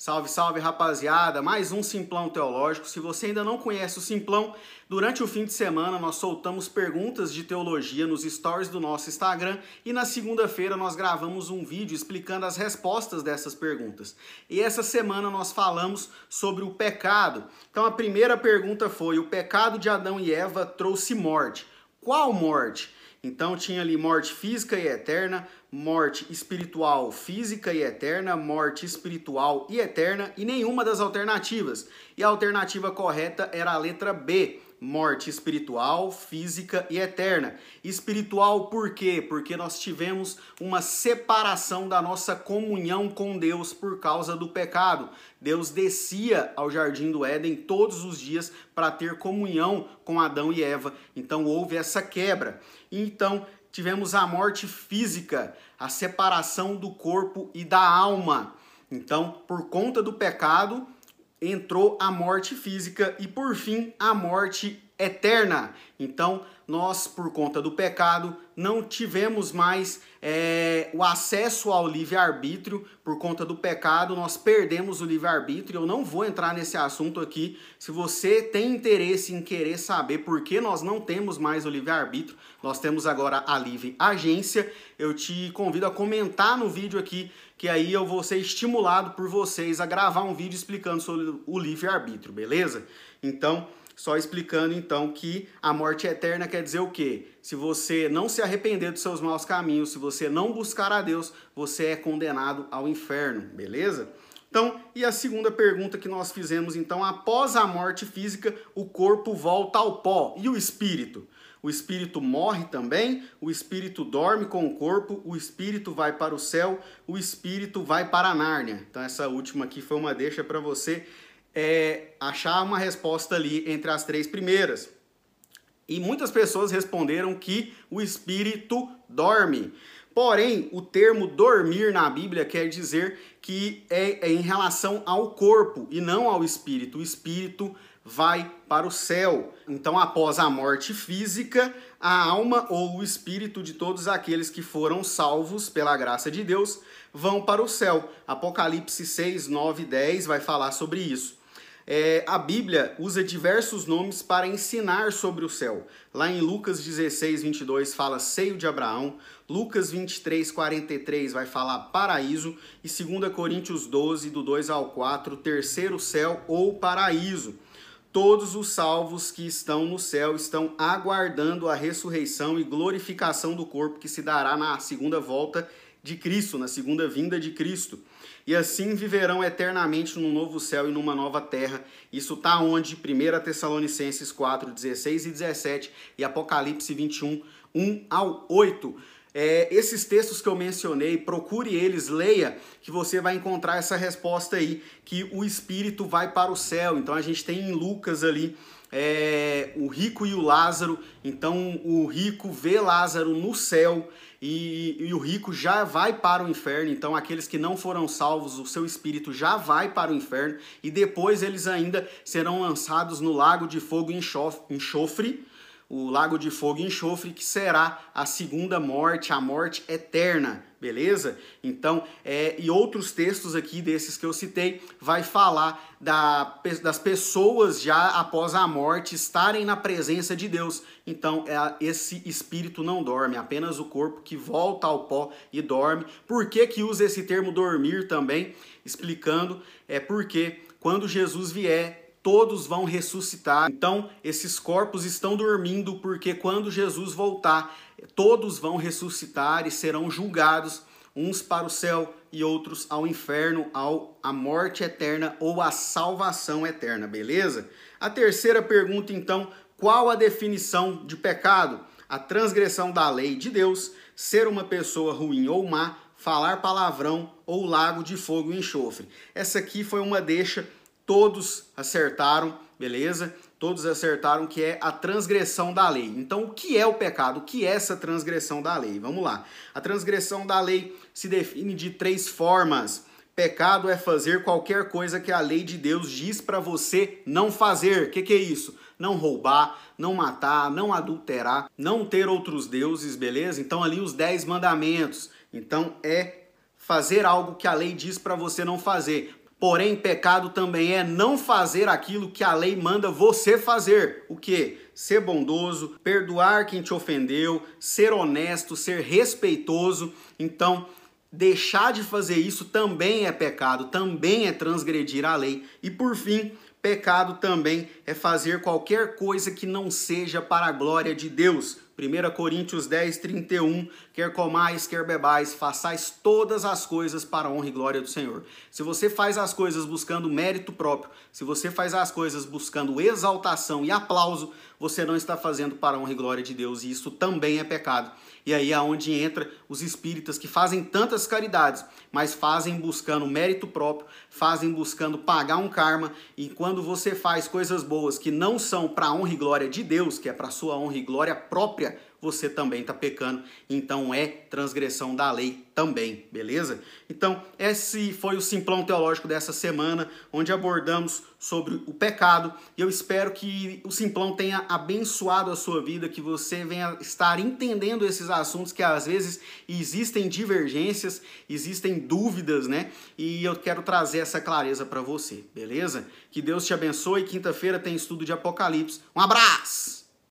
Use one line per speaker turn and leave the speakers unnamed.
Salve, salve rapaziada, mais um Simplão Teológico. Se você ainda não conhece o Simplão, durante o fim de semana nós soltamos perguntas de teologia nos stories do nosso Instagram e na segunda-feira nós gravamos um vídeo explicando as respostas dessas perguntas. E essa semana nós falamos sobre o pecado. Então a primeira pergunta foi: o pecado de Adão e Eva trouxe morte. Qual morte? Então tinha ali morte física e eterna, morte espiritual física e eterna, morte espiritual e eterna e nenhuma das alternativas. E a alternativa correta era a letra B, morte espiritual, física e eterna. Espiritual por quê? Porque nós tivemos uma separação da nossa comunhão com Deus por causa do pecado. Deus descia ao jardim do Éden todos os dias para ter comunhão com Adão e Eva. Então houve essa quebra. Então tivemos a morte física, a separação do corpo e da alma. Então, por conta do pecado, entrou a morte física e por fim a morte eterna. Então, nós, por conta do pecado, não tivemos mais é, o acesso ao livre-arbítrio. Por conta do pecado, nós perdemos o livre-arbítrio. Eu não vou entrar nesse assunto aqui. Se você tem interesse em querer saber por que nós não temos mais o livre-arbítrio, nós temos agora a livre agência. Eu te convido a comentar no vídeo aqui, que aí eu vou ser estimulado por vocês a gravar um vídeo explicando sobre o livre-arbítrio, beleza? Então, só explicando então que a morte eterna quer dizer o quê? Se você não se arrepender dos seus maus caminhos, se você não buscar a Deus, você é condenado ao inferno, beleza? Então, e a segunda pergunta que nós fizemos então, após a morte física, o corpo volta ao pó e o espírito? O espírito morre também, o espírito dorme com o corpo, o espírito vai para o céu, o espírito vai para a Nárnia. Então essa última aqui foi uma deixa para você é, achar uma resposta ali entre as três primeiras. E muitas pessoas responderam que o espírito dorme. Porém, o termo dormir na Bíblia quer dizer que é, é, em relação ao corpo e não ao espírito. O espírito vai para o céu. Então, após a morte física, a alma ou o espírito de todos aqueles que foram salvos pela graça de Deus vão para o céu. Apocalipse 6, 9 e 10 vai falar sobre isso é, a Bíblia usa diversos nomes para ensinar sobre o céu. Lá em Lucas 16, 22 fala seio de Abraão, Lucas 23, 43 vai falar paraíso, e 2 Coríntios 12, do 2 ao 4, terceiro céu ou paraíso. Todos os salvos que estão no céu estão aguardando a ressurreição e glorificação do corpo que se dará na segunda volta de Cristo, na segunda vinda de Cristo e assim viverão eternamente num novo céu e numa nova terra. Isso está onde? 1 Tessalonicenses 4, 16 e 17 e Apocalipse 21, 1 ao 8. É, esses textos que eu mencionei, procure eles, leia, que você vai encontrar essa resposta aí, que o Espírito vai para o céu. Então a gente tem em Lucas ali é, o rico e o Lázaro. Então o rico vê Lázaro no céu e, e, o rico já vai para o inferno. Então aqueles que não foram salvos, o seu espírito já vai para o inferno e depois eles ainda serão lançados no lago de fogo e enxofre o lago de fogo e enxofre, que será a segunda morte, a morte eterna, beleza? Então, é, e outros textos aqui desses que eu citei, vai falar da, das pessoas já após a morte estarem na presença de Deus. Então, é, esse espírito não dorme, apenas o corpo que volta ao pó e dorme. Por que, que usa esse termo dormir também? Explicando, é porque quando Jesus vier, todos vão ressuscitar. Então, esses corpos estão dormindo porque quando Jesus voltar, todos vão ressuscitar e serão julgados, uns para o céu e outros ao inferno, ao a morte eterna ou a salvação eterna, beleza? A terceira pergunta então, qual a definição de pecado? A transgressão da lei de Deus, ser uma pessoa ruim ou má, falar palavrão ou lago de fogo e enxofre. Essa aqui foi uma deixa todos acertaram, beleza? Todos acertaram que é a transgressão da lei. Então, o que é o pecado? O que é essa transgressão da lei? Vamos lá. A transgressão da lei se define de três formas. Pecado é fazer qualquer coisa que a lei de Deus diz para você não fazer. O que, que é isso? Não roubar, não matar, não adulterar, não ter outros deuses, beleza? Então, ali os dez mandamentos. Então, é fazer algo que a lei diz para você não fazer. Porém, pecado também é não fazer aquilo que a lei manda você fazer. O que? Ser bondoso, perdoar quem te ofendeu, ser honesto, ser respeitoso. Então, deixar de fazer isso também é pecado, também é transgredir a lei. E por fim, pecado também é fazer qualquer coisa que não seja para a glória de Deus. 1 Coríntios 10, 31, quer comais, quer bebais, façais todas as coisas para a honra e glória do Senhor. Se você faz as coisas buscando mérito próprio, se você faz as coisas buscando exaltação e aplauso, você não está fazendo para a honra e glória de Deus, e isso também é pecado. E aí é onde entra os espíritas que fazem tantas caridades, mas fazem buscando mérito próprio, fazem buscando pagar um karma, e quando você faz coisas boas que não são para a honra e glória de Deus, que é para sua honra e glória própria, você também está pecando, então é transgressão da lei também, beleza? Então, esse foi o simplão teológico dessa semana, onde abordamos sobre o pecado, e eu espero que o simplão tenha abençoado a sua vida, que você venha estar entendendo esses assuntos que às vezes existem divergências, existem dúvidas, né? E eu quero trazer essa clareza para você, beleza? Que Deus te abençoe. Quinta-feira tem estudo de Apocalipse. Um abraço!